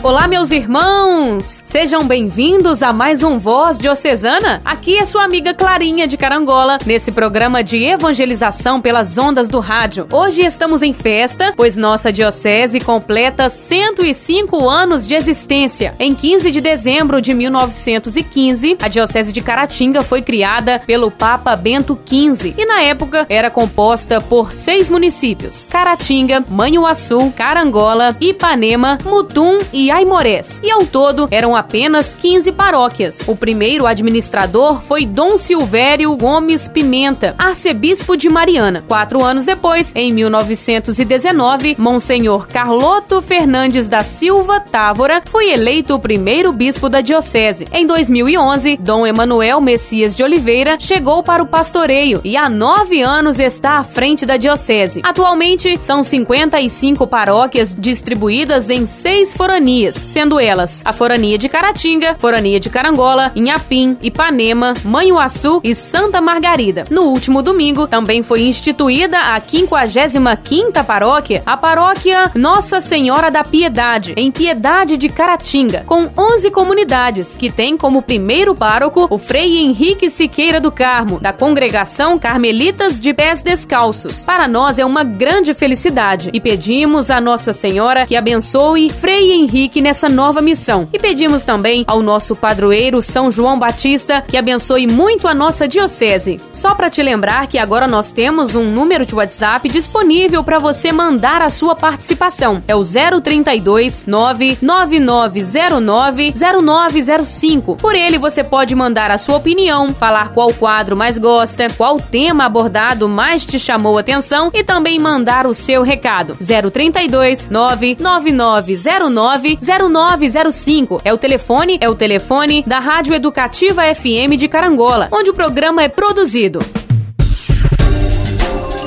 Olá, meus irmãos! Sejam bem-vindos a mais um Voz Diocesana. Aqui é sua amiga Clarinha de Carangola, nesse programa de evangelização pelas ondas do rádio. Hoje estamos em festa, pois nossa diocese completa 105 anos de existência. Em 15 de dezembro de 1915, a Diocese de Caratinga foi criada pelo Papa Bento XV e, na época, era composta por seis municípios: Caratinga, Manhuaçu, Carangola, Ipanema, Mutum e Aimorés, e ao todo eram apenas 15 paróquias. O primeiro administrador foi Dom Silvério Gomes Pimenta, arcebispo de Mariana. Quatro anos depois, em 1919, Monsenhor Carloto Fernandes da Silva Távora foi eleito o primeiro bispo da diocese. Em 2011, Dom Emanuel Messias de Oliveira chegou para o pastoreio e há nove anos está à frente da diocese. Atualmente, são 55 paróquias distribuídas em seis foranias foranias, sendo elas a Forania de Caratinga, Forania de Carangola, Inhapim, Ipanema, Manhuaçu e Santa Margarida. No último domingo, também foi instituída a 55ª paróquia, a paróquia Nossa Senhora da Piedade, em Piedade de Caratinga, com 11 comunidades, que tem como primeiro pároco o Frei Henrique Siqueira do Carmo, da Congregação Carmelitas de Pés Descalços. Para nós é uma grande felicidade e pedimos a Nossa Senhora que abençoe Frei Henrique Henrique nessa nova missão. E pedimos também ao nosso padroeiro São João Batista que abençoe muito a nossa diocese. Só para te lembrar que agora nós temos um número de WhatsApp disponível para você mandar a sua participação. É o 032 99909 0905. Por ele você pode mandar a sua opinião, falar qual quadro mais gosta, qual tema abordado mais te chamou atenção e também mandar o seu recado. 032 99909 0905. É o telefone, é o telefone da Rádio Educativa FM de Carangola, onde o programa é produzido.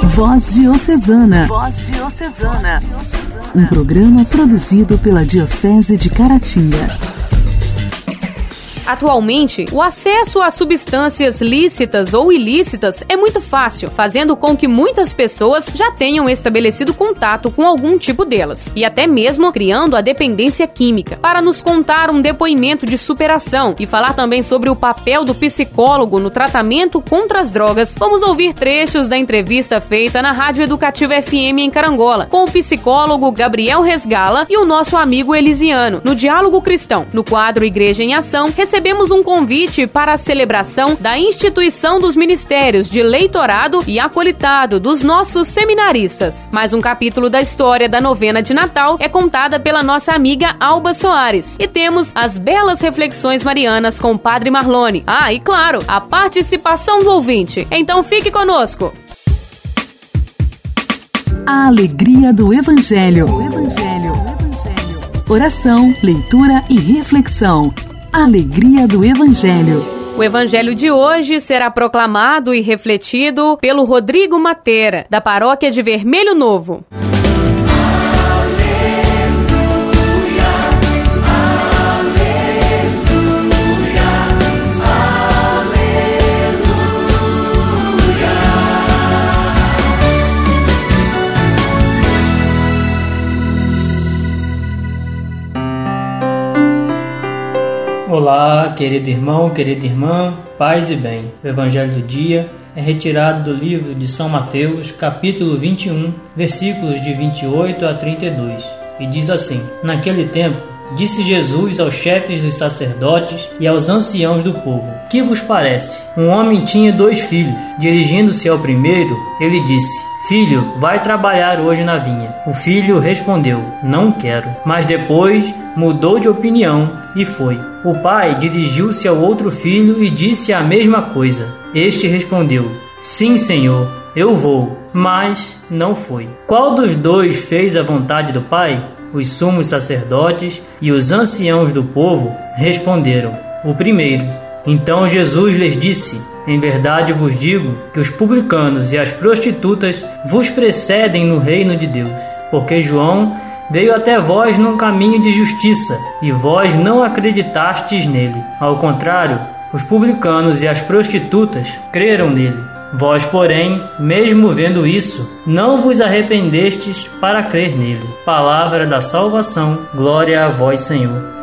Voz Diocesana. Voz Diocesana. Um programa produzido pela Diocese de Caratinga. Atualmente, o acesso a substâncias lícitas ou ilícitas é muito fácil, fazendo com que muitas pessoas já tenham estabelecido contato com algum tipo delas, e até mesmo criando a dependência química. Para nos contar um depoimento de superação e falar também sobre o papel do psicólogo no tratamento contra as drogas, vamos ouvir trechos da entrevista feita na Rádio Educativa FM em Carangola, com o psicólogo Gabriel Resgala e o nosso amigo Elisiano, no Diálogo Cristão, no quadro Igreja em Ação, recebemos um convite para a celebração da instituição dos ministérios de leitorado e acolitado dos nossos seminaristas. Mais um capítulo da história da novena de Natal é contada pela nossa amiga Alba Soares. E temos as belas reflexões marianas com o Padre Marlone. Ah, e claro, a participação do ouvinte. Então fique conosco. A alegria do Evangelho. O Evangelho. O Evangelho. Oração, leitura e reflexão. Alegria do Evangelho. O evangelho de hoje será proclamado e refletido pelo Rodrigo Mateira, da paróquia de Vermelho Novo. Olá, querido irmão, querida irmã, paz e bem. O evangelho do dia é retirado do livro de São Mateus, capítulo 21, versículos de 28 a 32, e diz assim: Naquele tempo, disse Jesus aos chefes dos sacerdotes e aos anciãos do povo: Que vos parece? Um homem tinha dois filhos. Dirigindo-se ao primeiro, ele disse: Filho, vai trabalhar hoje na vinha. O filho respondeu: Não quero. Mas depois mudou de opinião e foi. O pai dirigiu-se ao outro filho e disse a mesma coisa. Este respondeu: Sim, senhor, eu vou. Mas não foi. Qual dos dois fez a vontade do pai? Os sumos sacerdotes e os anciãos do povo responderam: O primeiro. Então Jesus lhes disse: Em verdade vos digo que os publicanos e as prostitutas vos precedem no reino de Deus, porque João veio até vós num caminho de justiça, e vós não acreditastes nele. Ao contrário, os publicanos e as prostitutas creram nele. Vós, porém, mesmo vendo isso, não vos arrependestes para crer nele. Palavra da salvação, glória a vós, Senhor.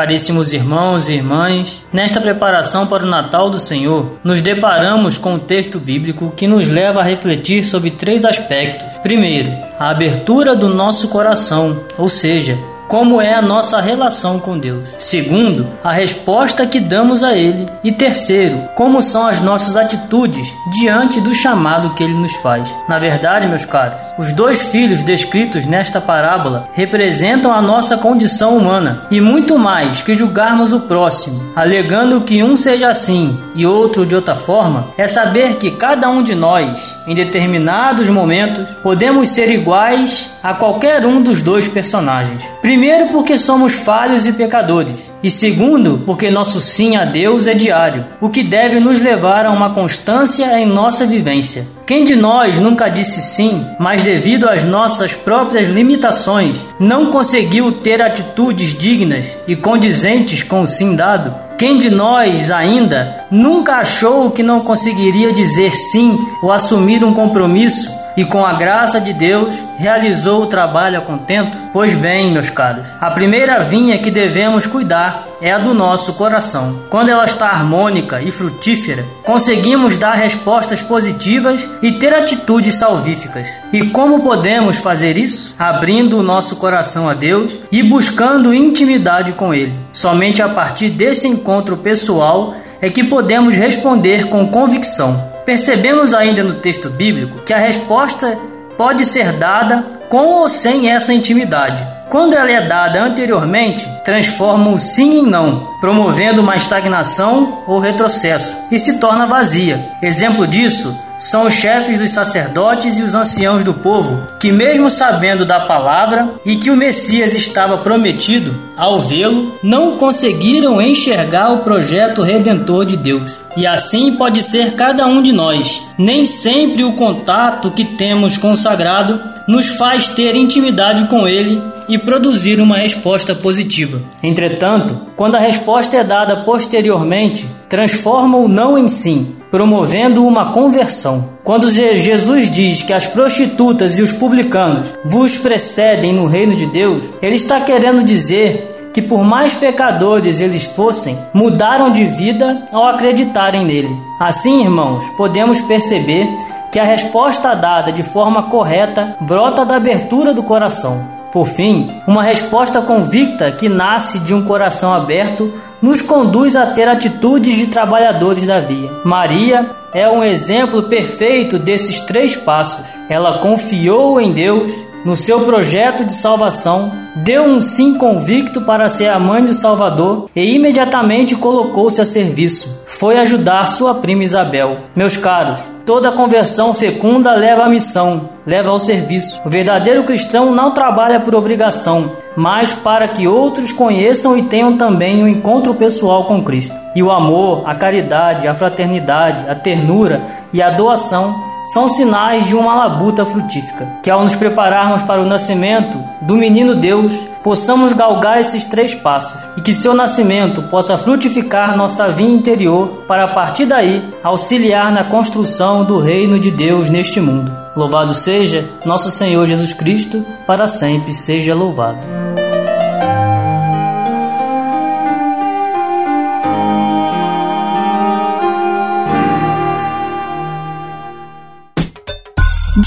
Caríssimos irmãos e irmãs, nesta preparação para o Natal do Senhor, nos deparamos com o um texto bíblico que nos leva a refletir sobre três aspectos. Primeiro, a abertura do nosso coração, ou seja, como é a nossa relação com Deus. Segundo, a resposta que damos a Ele. E terceiro, como são as nossas atitudes diante do chamado que Ele nos faz. Na verdade, meus caros, os dois filhos descritos nesta parábola representam a nossa condição humana e muito mais que julgarmos o próximo, alegando que um seja assim e outro de outra forma, é saber que cada um de nós, em determinados momentos, podemos ser iguais a qualquer um dos dois personagens. Primeiro, porque somos falhos e pecadores, e segundo, porque nosso sim a Deus é diário, o que deve nos levar a uma constância em nossa vivência. Quem de nós nunca disse sim, mas devido às nossas próprias limitações, não conseguiu ter atitudes dignas e condizentes com o sim dado? Quem de nós ainda nunca achou que não conseguiria dizer sim ou assumir um compromisso e com a graça de Deus realizou o trabalho a contento? Pois bem, meus caros, a primeira vinha que devemos cuidar é a do nosso coração. Quando ela está harmônica e frutífera, conseguimos dar respostas positivas e ter atitudes salvíficas. E como podemos fazer isso? Abrindo o nosso coração a Deus e buscando intimidade com Ele. Somente a partir desse encontro pessoal é que podemos responder com convicção. Percebemos ainda no texto bíblico que a resposta pode ser dada com ou sem essa intimidade. Quando ela é dada anteriormente, transforma o sim em não, promovendo uma estagnação ou retrocesso, e se torna vazia. Exemplo disso são os chefes dos sacerdotes e os anciãos do povo, que, mesmo sabendo da palavra e que o Messias estava prometido, ao vê-lo, não conseguiram enxergar o projeto redentor de Deus. E assim pode ser cada um de nós. Nem sempre o contato que temos com o sagrado nos faz ter intimidade com ele e produzir uma resposta positiva. Entretanto, quando a resposta é dada posteriormente, transforma o não em sim, promovendo uma conversão. Quando Jesus diz que as prostitutas e os publicanos vos precedem no reino de Deus, ele está querendo dizer que, por mais pecadores eles fossem, mudaram de vida ao acreditarem nele. Assim, irmãos, podemos perceber que a resposta dada de forma correta brota da abertura do coração. Por fim, uma resposta convicta que nasce de um coração aberto nos conduz a ter atitudes de trabalhadores da via. Maria é um exemplo perfeito desses três passos. Ela confiou em Deus no seu projeto de salvação, deu um sim convicto para ser a mãe do Salvador e imediatamente colocou-se a serviço. Foi ajudar sua prima Isabel. Meus caros, toda conversão fecunda leva à missão, leva ao serviço. O verdadeiro cristão não trabalha por obrigação, mas para que outros conheçam e tenham também um encontro pessoal com Cristo. E o amor, a caridade, a fraternidade, a ternura e a doação são sinais de uma labuta frutífica. Que ao nos prepararmos para o nascimento do menino Deus, possamos galgar esses três passos e que seu nascimento possa frutificar nossa vida interior para a partir daí auxiliar na construção do reino de Deus neste mundo. Louvado seja nosso Senhor Jesus Cristo, para sempre seja louvado.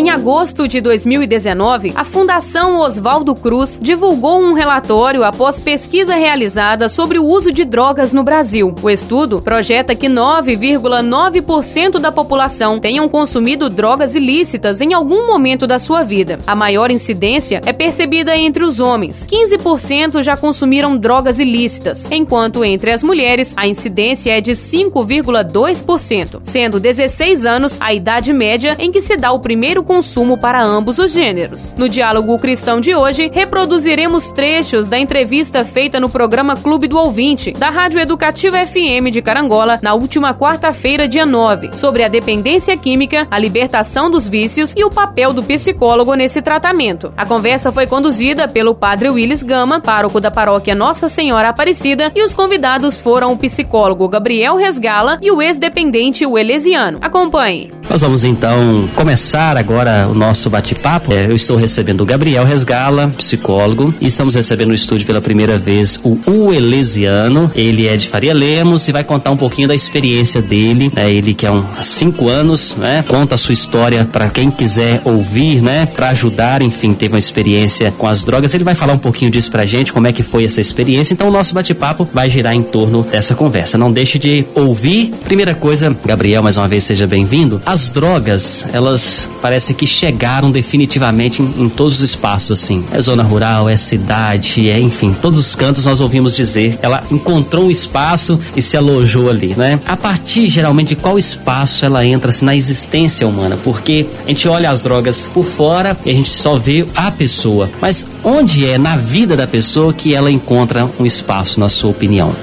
Em agosto de 2019, a Fundação Oswaldo Cruz divulgou um relatório após pesquisa realizada sobre o uso de drogas no Brasil. O estudo projeta que 9,9% da população tenham consumido drogas ilícitas em algum momento da sua vida. A maior incidência é percebida entre os homens. 15% já consumiram drogas ilícitas, enquanto entre as mulheres a incidência é de 5,2%, sendo 16 anos a idade média em que se dá o primeiro consumo para ambos os gêneros. No diálogo cristão de hoje, reproduziremos trechos da entrevista feita no programa Clube do Ouvinte, da Rádio Educativa FM de Carangola, na última quarta-feira, dia 9, sobre a dependência química, a libertação dos vícios e o papel do psicólogo nesse tratamento. A conversa foi conduzida pelo padre Willis Gama, pároco da paróquia Nossa Senhora Aparecida, e os convidados foram o psicólogo Gabriel Resgala e o ex-dependente Welesiano. Acompanhe. Nós vamos então começar agora o nosso bate-papo. É, eu estou recebendo o Gabriel Resgala, psicólogo, e estamos recebendo no estúdio pela primeira vez o Uelesiano. Ele é de Faria Lemos e vai contar um pouquinho da experiência dele. É, ele que é um, há cinco anos, né? Conta a sua história para quem quiser ouvir, né? Para ajudar, enfim, teve uma experiência com as drogas. Ele vai falar um pouquinho disso pra gente, como é que foi essa experiência. Então o nosso bate-papo vai girar em torno dessa conversa. Não deixe de ouvir. Primeira coisa, Gabriel, mais uma vez seja bem-vindo. As drogas, elas parece que chegaram definitivamente em, em, todos os espaços, assim. É zona rural, é cidade, é enfim, todos os cantos nós ouvimos dizer. Ela encontrou um espaço e se alojou ali, né? A partir, geralmente, de qual espaço ela entra assim, na existência humana? Porque a gente olha as drogas por fora e a gente só vê a pessoa. Mas onde é na vida da pessoa que ela encontra um espaço, na sua opinião?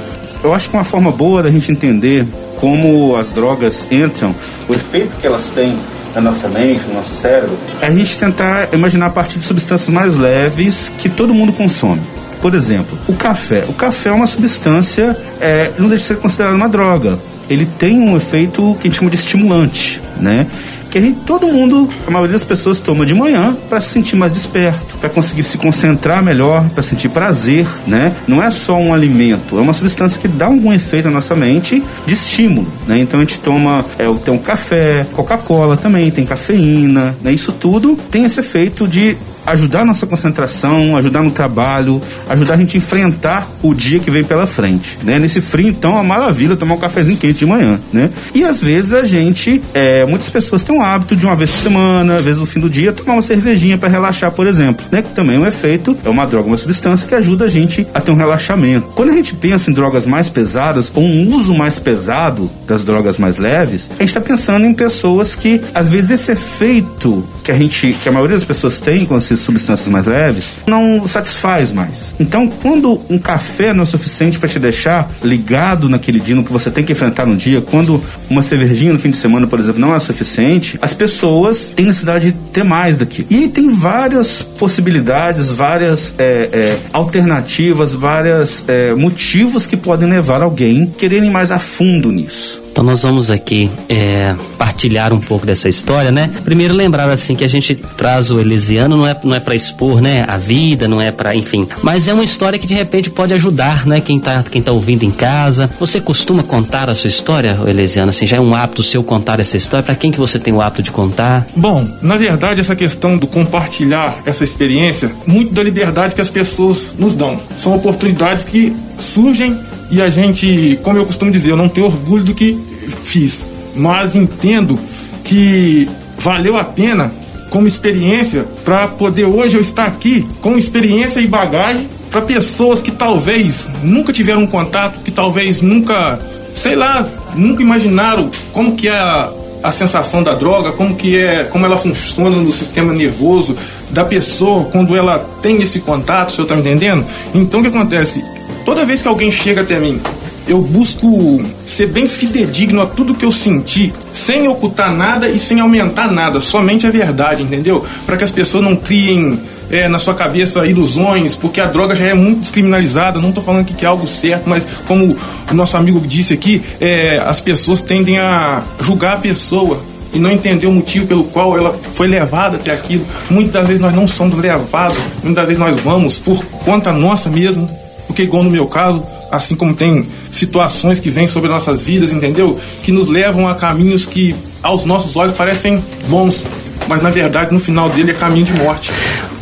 Eu acho que uma forma boa da gente entender como as drogas entram, o efeito que elas têm na nossa mente, no nosso cérebro, é a gente tentar imaginar a partir de substâncias mais leves que todo mundo consome. Por exemplo, o café. O café é uma substância, é, não deixa de ser considerado uma droga. Ele tem um efeito que a gente chama de estimulante, né? que a gente, todo mundo, a maioria das pessoas toma de manhã para se sentir mais desperto, para conseguir se concentrar melhor, para sentir prazer, né? Não é só um alimento, é uma substância que dá algum efeito na nossa mente de estímulo, né? Então a gente toma, é, tem um café, Coca-Cola também, tem cafeína, né? Isso tudo tem esse efeito de ajudar a nossa concentração, ajudar no trabalho, ajudar a gente a enfrentar o dia que vem pela frente, né? Nesse frio, então, é uma maravilha tomar um cafezinho quente de manhã, né? E às vezes a gente, é, muitas pessoas têm o hábito de uma vez por semana, às vezes no fim do dia, tomar uma cervejinha para relaxar, por exemplo, né? Que também é um efeito, é uma droga, uma substância que ajuda a gente a ter um relaxamento. Quando a gente pensa em drogas mais pesadas ou um uso mais pesado das drogas mais leves, a gente está pensando em pessoas que, às vezes, esse efeito que a gente, que a maioria das pessoas tem com essas substâncias mais leves, não satisfaz mais. Então, quando um café não é suficiente para te deixar ligado naquele dia, no que você tem que enfrentar no dia, quando uma cervejinha no fim de semana, por exemplo, não é suficiente, as pessoas têm necessidade de ter mais daquilo. E tem várias possibilidades, várias é, é, alternativas, vários é, motivos que podem levar alguém a quererem mais a fundo nisso. Então nós vamos aqui é, partilhar um pouco dessa história, né? Primeiro lembrar assim que a gente traz o Elisiano não é não é para expor, né, a vida, não é para, enfim, mas é uma história que de repente pode ajudar, né, quem tá quem tá ouvindo em casa. Você costuma contar a sua história, Elisiano? Assim, já é um hábito seu contar essa história? Para quem que você tem o hábito de contar? Bom, na verdade essa questão do compartilhar essa experiência, muito da liberdade que as pessoas nos dão. São oportunidades que surgem e a gente, como eu costumo dizer, eu não tenho orgulho do que fiz, mas entendo que valeu a pena como experiência para poder hoje eu estar aqui com experiência e bagagem para pessoas que talvez nunca tiveram um contato, que talvez nunca, sei lá, nunca imaginaram como que é a, a sensação da droga, como que é, como ela funciona no sistema nervoso da pessoa quando ela tem esse contato, você está me entendendo? Então o que acontece? Toda vez que alguém chega até mim, eu busco ser bem fidedigno a tudo que eu senti, sem ocultar nada e sem aumentar nada, somente a verdade, entendeu? Para que as pessoas não criem é, na sua cabeça ilusões, porque a droga já é muito descriminalizada. Não estou falando que é algo certo, mas como o nosso amigo disse aqui, é, as pessoas tendem a julgar a pessoa e não entender o motivo pelo qual ela foi levada até aquilo. Muitas vezes nós não somos levados, muitas vezes nós vamos por conta nossa mesmo, porque igual no meu caso, assim como tem situações que vêm sobre nossas vidas, entendeu? Que nos levam a caminhos que aos nossos olhos parecem bons, mas na verdade no final dele é caminho de morte.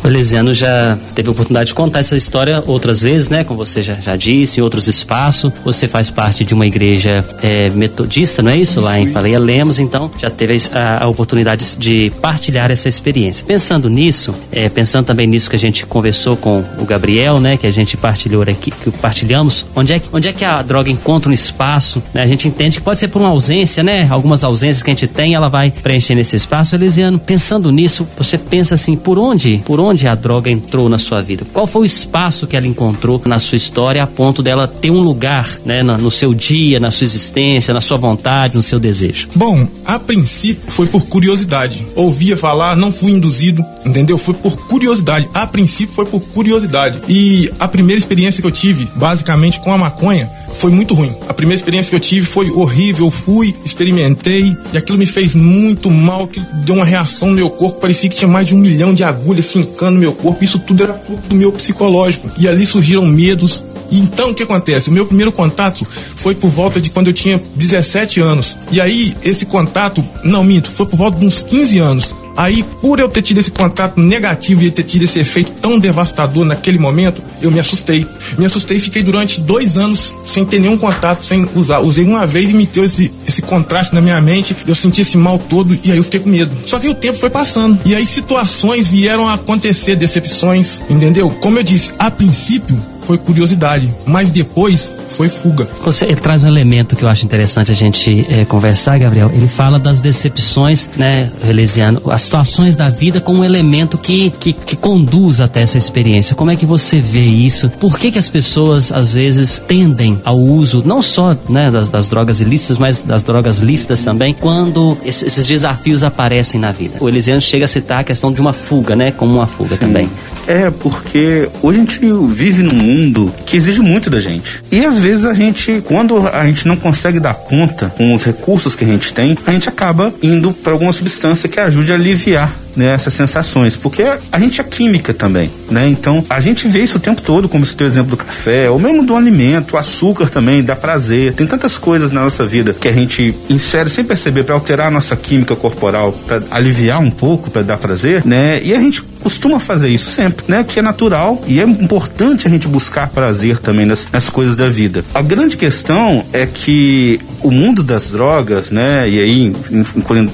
O Elisiano já teve a oportunidade de contar essa história outras vezes, né? Como você já, já disse, em outros espaços. Você faz parte de uma igreja é, metodista, não é isso? Lá em Faleia Lemos, então já teve a, a, oportunidade de partilhar essa experiência. Pensando nisso, é, pensando também nisso que a gente conversou com o Gabriel, né? Que a gente partilhou aqui, que partilhamos, onde é, onde é que a droga encontra um espaço, né? A gente entende que pode ser por uma ausência, né? Algumas ausências que a gente tem, ela vai preencher nesse espaço. Elisiano, pensando nisso, você pensa assim, por onde, por onde a droga entrou na sua vida? Qual foi o espaço que ela encontrou na sua história a ponto dela ter um lugar, né? No seu dia, na sua existência, na sua vontade, no seu desejo? Bom, a princípio foi por curiosidade. Ouvia falar, não fui induzido, entendeu? Foi por curiosidade. A princípio foi por curiosidade. E a primeira experiência que eu tive, basicamente com a maconha, foi muito ruim. A primeira experiência que eu tive foi horrível. Eu fui, experimentei e aquilo me fez muito mal. Que deu uma reação no meu corpo. Parecia que tinha mais de um milhão de agulhas fincando no meu corpo. Isso tudo era fruto do meu psicológico. E ali surgiram medos, então o que acontece? O meu primeiro contato foi por volta de quando eu tinha 17 anos. E aí, esse contato, não minto, foi por volta de uns 15 anos. Aí, por eu ter tido esse contato negativo e ter tido esse efeito tão devastador naquele momento, eu me assustei. Me assustei e fiquei durante dois anos sem ter nenhum contato, sem usar. Usei uma vez e me deu esse, esse contraste na minha mente. Eu senti esse mal todo e aí eu fiquei com medo. Só que o tempo foi passando. E aí situações vieram a acontecer, decepções, entendeu? Como eu disse, a princípio foi curiosidade, mas depois foi fuga. Você ele traz um elemento que eu acho interessante a gente é, conversar, Gabriel. Ele fala das decepções, né, Relesiano, as situações da vida como um elemento que, que, que, conduz até essa experiência. Como é que você vê isso? Por que, que as pessoas às vezes tendem ao uso não só né, das, das drogas ilícitas, mas das drogas lícitas também, quando esses, esses desafios aparecem na vida? O Elisiano chega a citar a questão de uma fuga, né, como uma fuga Sim. também. É, porque hoje a gente vive num mundo que exige muito da gente. E às vezes a gente, quando a gente não consegue dar conta com os recursos que a gente tem, a gente acaba indo para alguma substância que ajude a aliviar né, essas sensações, porque a gente é química também, né? Então a gente vê isso o tempo todo, como você tem o exemplo do café, ou mesmo do alimento, o açúcar também dá prazer. Tem tantas coisas na nossa vida que a gente insere sem perceber para alterar a nossa química corporal, para aliviar um pouco, para dar prazer, né? E a gente costuma fazer isso sempre, né? Que é natural e é importante a gente buscar prazer também nas, nas coisas da vida. A grande questão é que o mundo das drogas, né? E aí, incluindo,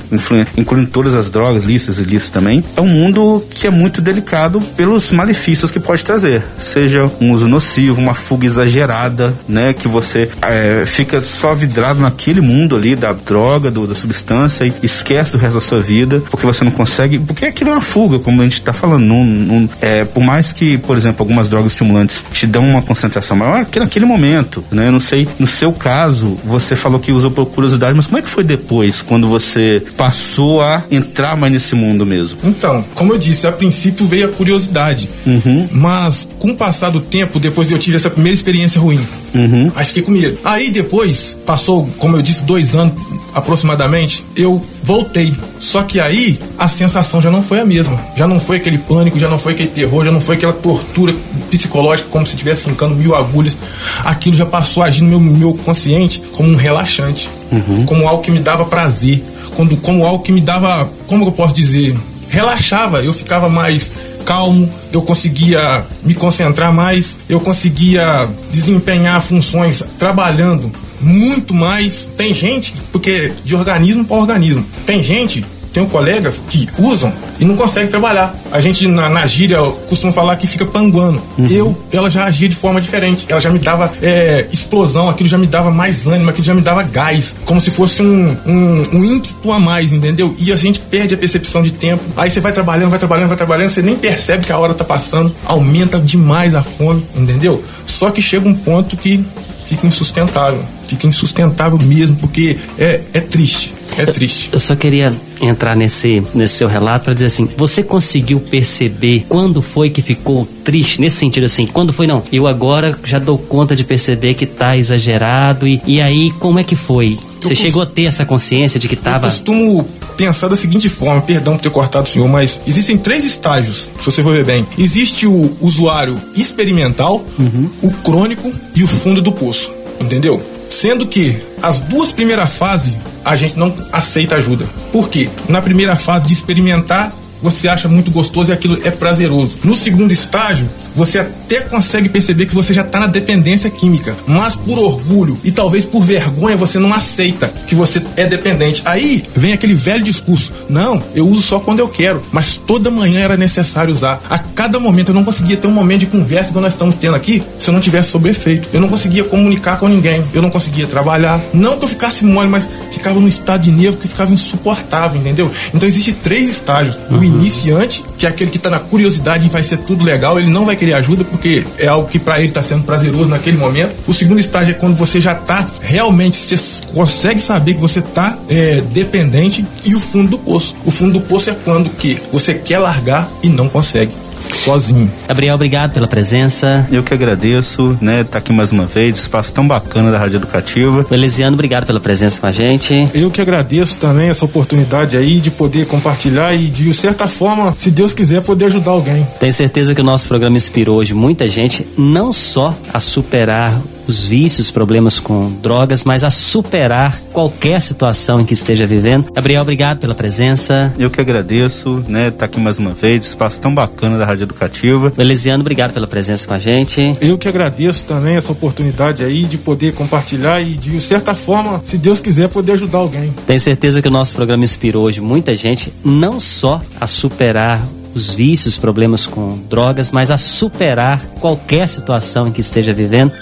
incluindo todas as drogas, listas e listas também, é um mundo que é muito delicado pelos malefícios que pode trazer. Seja um uso nocivo, uma fuga exagerada, né? Que você é, fica só vidrado naquele mundo ali da droga, do, da substância e esquece do resto da sua vida, porque você não consegue. Porque aquilo é uma fuga, como a gente está falando. Num, num, é, por mais que, por exemplo, algumas drogas estimulantes te dão uma concentração maior, é naquele momento, né? Eu não sei, no seu caso, você falou que usou por curiosidade, mas como é que foi depois, quando você passou a entrar mais nesse mundo mesmo? mesmo? Então, como eu disse, a princípio veio a curiosidade. Uhum. Mas com o passar do tempo, depois de eu tive essa primeira experiência ruim, uhum. aí fiquei com medo. Aí depois, passou, como eu disse, dois anos aproximadamente, eu voltei. Só que aí a sensação já não foi a mesma. Já não foi aquele pânico, já não foi aquele terror, já não foi aquela tortura psicológica como se estivesse fincando mil agulhas. Aquilo já passou a agir no meu, meu consciente como um relaxante, uhum. como algo que me dava prazer, como, como algo que me dava, como eu posso dizer, relaxava, eu ficava mais calmo, eu conseguia me concentrar mais, eu conseguia desempenhar funções trabalhando muito mais. Tem gente, porque de organismo para organismo, tem gente tenho colegas que usam e não conseguem trabalhar. A gente na, na gíria costuma falar que fica panguando. Uhum. Eu, ela já agia de forma diferente. Ela já me dava é, explosão, aquilo já me dava mais ânimo, aquilo já me dava gás. Como se fosse um, um, um ímpeto a mais, entendeu? E a gente perde a percepção de tempo. Aí você vai trabalhando, vai trabalhando, vai trabalhando, você nem percebe que a hora tá passando. Aumenta demais a fome, entendeu? Só que chega um ponto que fica insustentável. Fica insustentável mesmo, porque é, é triste. É triste. Eu, eu só queria entrar nesse, nesse seu relato para dizer assim: você conseguiu perceber quando foi que ficou triste? Nesse sentido, assim, quando foi, não, eu agora já dou conta de perceber que tá exagerado, e, e aí como é que foi? Você chegou a ter essa consciência de que tava. Eu costumo pensar da seguinte forma, perdão por ter cortado o senhor, mas existem três estágios, se você for ver bem. Existe o usuário experimental, uhum. o crônico e o fundo do poço. Entendeu? Sendo que as duas primeiras fases a gente não aceita ajuda. Por quê? Na primeira fase de experimentar, você acha muito gostoso e aquilo é prazeroso. No segundo estágio, você até consegue perceber que você já está na dependência química, mas por orgulho e talvez por vergonha você não aceita que você é dependente. Aí vem aquele velho discurso: não, eu uso só quando eu quero, mas toda manhã era necessário usar. A cada momento eu não conseguia ter um momento de conversa igual nós estamos tendo aqui se eu não tivesse sobre efeito. Eu não conseguia comunicar com ninguém, eu não conseguia trabalhar. Não que eu ficasse mole, mas ficava num estado de nervo que ficava insuportável, entendeu? Então existe três estágios. O iniciante, que é aquele que está na curiosidade e vai ser tudo legal, ele não vai querer ajuda porque é algo que para ele está sendo prazeroso naquele momento. O segundo estágio é quando você já está realmente, você consegue saber que você está é, dependente. E o fundo do poço. O fundo do poço é quando que você quer largar e não consegue sozinho. Gabriel, obrigado pela presença. Eu que agradeço, né, tá aqui mais uma vez, espaço tão bacana da Rádio Educativa. Elisiano, obrigado pela presença com a gente. Eu que agradeço também essa oportunidade aí de poder compartilhar e de certa forma, se Deus quiser, poder ajudar alguém. Tenho certeza que o nosso programa inspirou hoje muita gente, não só a superar os vícios, problemas com drogas, mas a superar qualquer situação em que esteja vivendo. Gabriel, obrigado pela presença. Eu que agradeço, né, tá aqui mais uma vez, espaço tão bacana da Rádio Educativa. Elisiano, obrigado pela presença com a gente. Eu que agradeço também essa oportunidade aí de poder compartilhar e de certa forma, se Deus quiser, poder ajudar alguém. Tenho certeza que o nosso programa inspirou hoje muita gente, não só a superar os vícios, problemas com drogas, mas a superar qualquer situação em que esteja vivendo.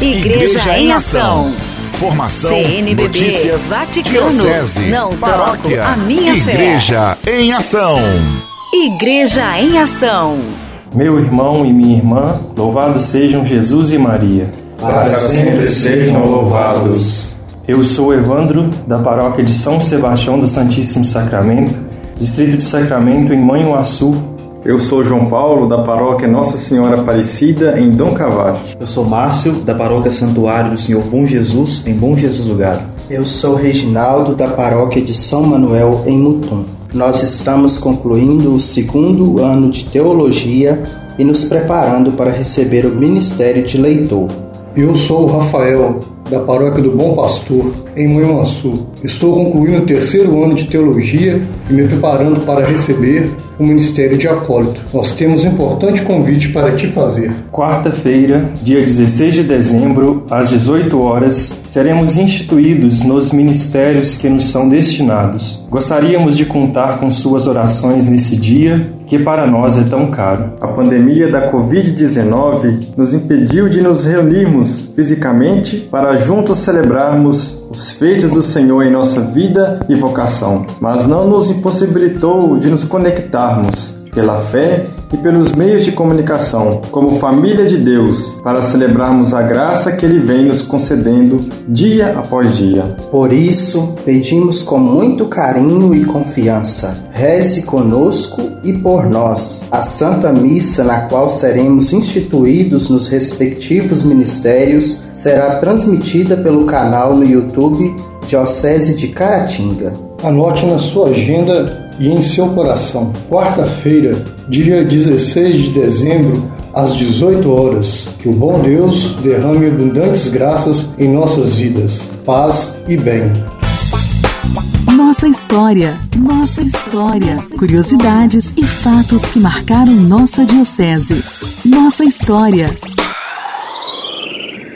Igreja, Igreja em Ação. Formação, CNBB, notícias, Vaticano, diocese, não paróquia, a minha Igreja fé. em Ação. Igreja em Ação. Meu irmão e minha irmã, louvados sejam Jesus e Maria. Para sempre sejam louvados. Eu sou Evandro, da paróquia de São Sebastião do Santíssimo Sacramento, distrito de Sacramento, em Manhuaçu, eu sou João Paulo, da paróquia Nossa Senhora Aparecida, em Dom Cavate. Eu sou Márcio, da paróquia Santuário do Senhor Bom Jesus, em Bom Jesus Lugar. Eu sou Reginaldo, da paróquia de São Manuel, em Mutum. Nós estamos concluindo o segundo ano de teologia e nos preparando para receber o ministério de leitor. Eu sou o Rafael, da paróquia do Bom Pastor, em Manhuaçu. Estou concluindo o terceiro ano de teologia e me preparando para receber o ministério de acólito. Nós temos um importante convite para te fazer. Quarta-feira, dia 16 de dezembro, às 18 horas, seremos instituídos nos ministérios que nos são destinados. Gostaríamos de contar com suas orações nesse dia, que para nós é tão caro. A pandemia da Covid-19 nos impediu de nos reunirmos fisicamente para juntos celebrarmos os feitos do Senhor em nossa vida e vocação, mas não nos impossibilitou de nos conectarmos pela fé e pelos meios de comunicação, como família de Deus, para celebrarmos a graça que Ele vem nos concedendo dia após dia. Por isso, pedimos com muito carinho e confiança: reze conosco e por nós. A Santa Missa, na qual seremos instituídos nos respectivos ministérios, será transmitida pelo canal no YouTube Diocese de Caratinga. Anote na sua agenda e em seu coração. Quarta-feira, dia 16 de dezembro, às 18 horas. Que o bom Deus derrame abundantes graças em nossas vidas. Paz e bem. Nossa história, nossa história. Curiosidades e fatos que marcaram nossa diocese. Nossa história.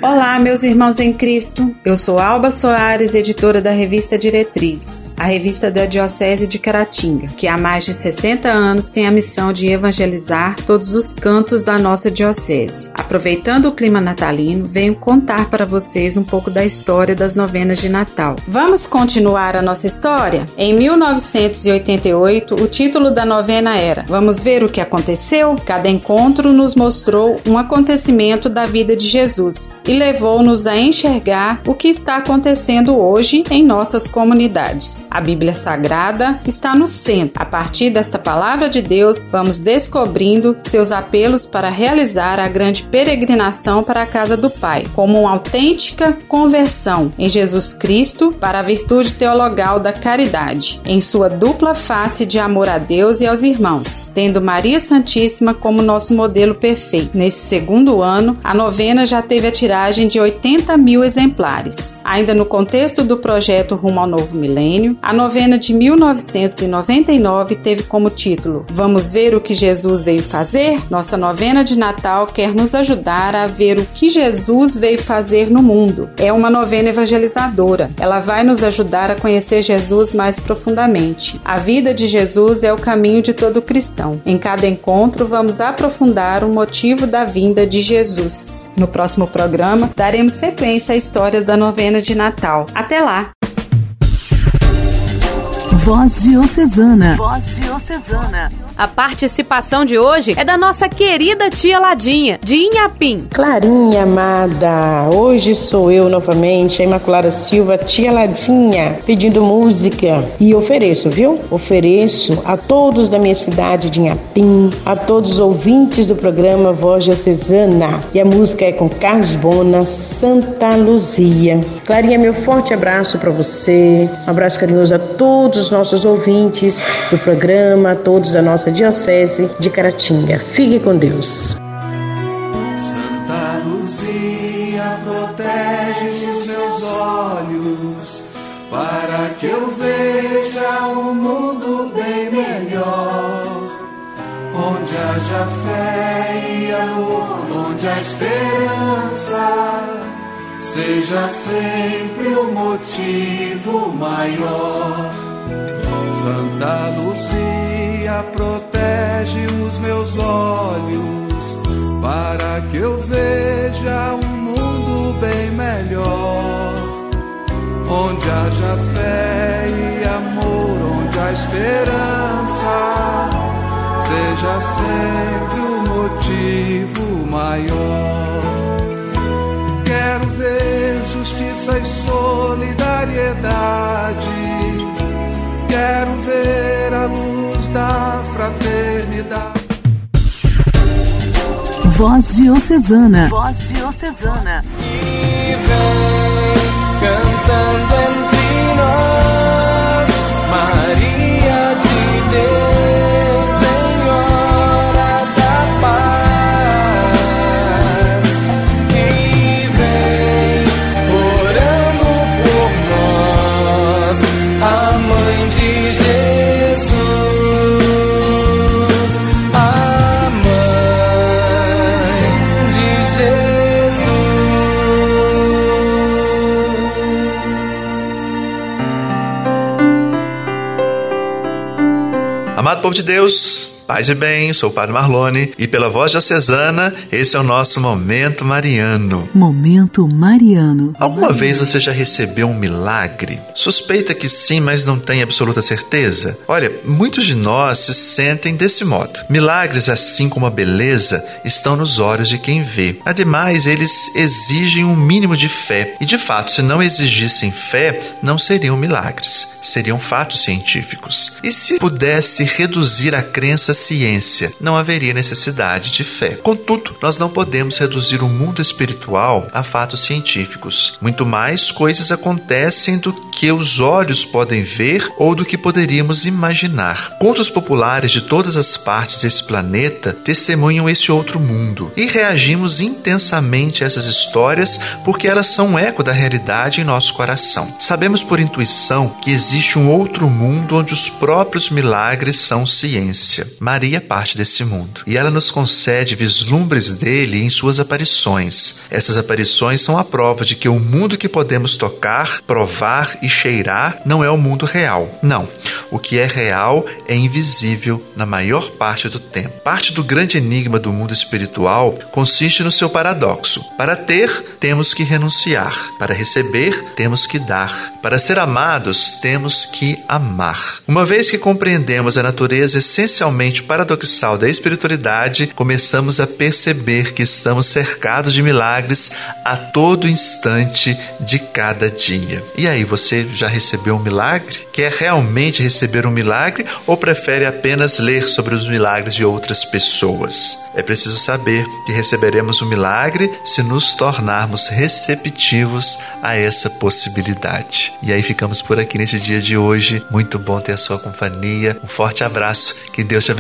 Olá, meus irmãos em Cristo. Eu sou Alba Soares, editora da revista Diretriz, a revista da Diocese de Caratinga, que há mais de 60 anos tem a missão de evangelizar todos os cantos da nossa diocese. Aproveitando o clima natalino, venho contar para vocês um pouco da história das novenas de Natal. Vamos continuar a nossa história? Em 1988, o título da novena era Vamos ver o que aconteceu? Cada encontro nos mostrou um acontecimento da vida de Jesus e levou-nos a enxergar o que está acontecendo hoje em nossas comunidades. A Bíblia Sagrada está no centro. A partir desta palavra de Deus, vamos descobrindo seus apelos para realizar a grande peregrinação para a casa do Pai, como uma autêntica conversão em Jesus Cristo para a virtude teologal da caridade, em sua dupla face de amor a Deus e aos irmãos, tendo Maria Santíssima como nosso modelo perfeito. Nesse segundo ano, a novena já teve a tiragem tiragem de 80 mil exemplares. Ainda no contexto do projeto Rumo ao Novo Milênio, a novena de 1999 teve como título Vamos ver o que Jesus veio fazer? Nossa novena de Natal quer nos ajudar a ver o que Jesus veio fazer no mundo. É uma novena evangelizadora. Ela vai nos ajudar a conhecer Jesus mais profundamente. A vida de Jesus é o caminho de todo cristão. Em cada encontro, vamos aprofundar o motivo da vinda de Jesus. No próximo programa, daremos sequência à história da novena de Natal. Até lá! Voz Diocesana. Voz Diocesana. A participação de hoje é da nossa querida tia Ladinha, de Inhapim. Clarinha amada, hoje sou eu novamente, a Imaculada Silva, tia Ladinha, pedindo música. E ofereço, viu? Ofereço a todos da minha cidade de Inhapim, a todos os ouvintes do programa Voz Diocesana. E a música é com Carlos Bona, Santa Luzia. Clarinha, meu forte abraço para você, um abraço carinhoso a todos os nossos ouvintes do programa, a todos da nossa Diocese de Caratinga. Fique com Deus. Santa Luzia, protege os meus olhos para que eu veja um mundo bem melhor. Onde haja fé e amor, onde a esperança seja sempre o motivo maior. Santa Luzia, protege os meus olhos para que eu veja um mundo bem melhor. Onde haja fé e amor, onde a esperança seja sempre o motivo maior. Quero ver justiça e solidariedade. Fraternidade. Voz Diocesana. Voz Diocesana. E vem cantando entre nós, povo de Deus, paz e bem, sou o Padre Marlone e pela voz diocesana, esse é o nosso Momento Mariano. Momento Mariano. Alguma vez você já recebeu um milagre? Suspeita que sim, mas não tem absoluta certeza? Olha, muitos de nós se sentem desse modo. Milagres, assim como a beleza, estão nos olhos de quem vê. Ademais, eles exigem um mínimo de fé. E de fato, se não exigissem fé, não seriam milagres, seriam fatos científicos. E se pudesse reduzir a crença ciência, não haveria necessidade de fé. Contudo, nós não podemos reduzir o mundo espiritual a fatos científicos. Muito mais coisas acontecem do que os olhos podem ver ou do que poderíamos imaginar. Contos populares de todas as partes desse planeta testemunham esse outro mundo e reagimos intensamente a essas histórias porque elas são um eco da realidade em nosso coração. Sabemos por intuição que existe um outro mundo onde os próprios milagres são ciência. Maria parte desse mundo e ela nos concede vislumbres dele em suas aparições. Essas aparições são a prova de que o mundo que podemos tocar, provar e cheirar não é o mundo real. Não. O que é real é invisível na maior parte do tempo. Parte do grande enigma do mundo espiritual consiste no seu paradoxo. Para ter, temos que renunciar. Para receber, temos que dar. Para ser amados, temos que amar. Uma vez que compreendemos a natureza essencialmente paradoxal da espiritualidade, começamos a perceber que estamos cercados de milagres a todo instante de cada dia. E aí, você já recebeu um milagre? Quer realmente receber um milagre ou prefere apenas ler sobre os milagres de outras pessoas? É preciso saber que receberemos um milagre se nos tornarmos receptivos a essa possibilidade. E aí ficamos por aqui nesse dia de hoje. Muito bom ter a sua companhia. Um forte abraço. Que Deus te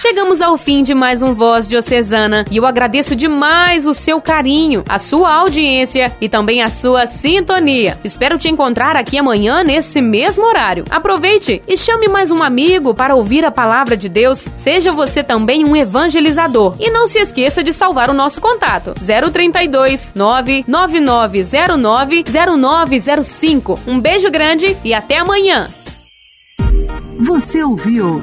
Chegamos ao fim de mais um Voz Diocesana e eu agradeço demais o seu carinho, a sua audiência e também a sua sintonia. Espero te encontrar aqui amanhã nesse mesmo horário. Aproveite e chame mais um amigo para ouvir a palavra de Deus. Seja você também um evangelizador. E não se esqueça de salvar o nosso contato: 032 99909 0905. Um beijo grande e até amanhã. Você ouviu